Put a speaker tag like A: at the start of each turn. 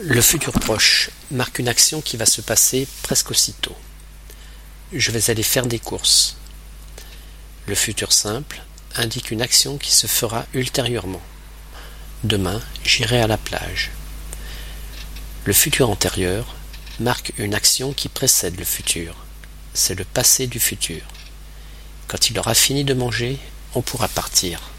A: Le futur proche marque une action qui va se passer presque aussitôt. Je vais aller faire des courses. Le futur simple indique une action qui se fera ultérieurement. Demain, j'irai à la plage. Le futur antérieur marque une action qui précède le futur. C'est le passé du futur. Quand il aura fini de manger, on pourra partir.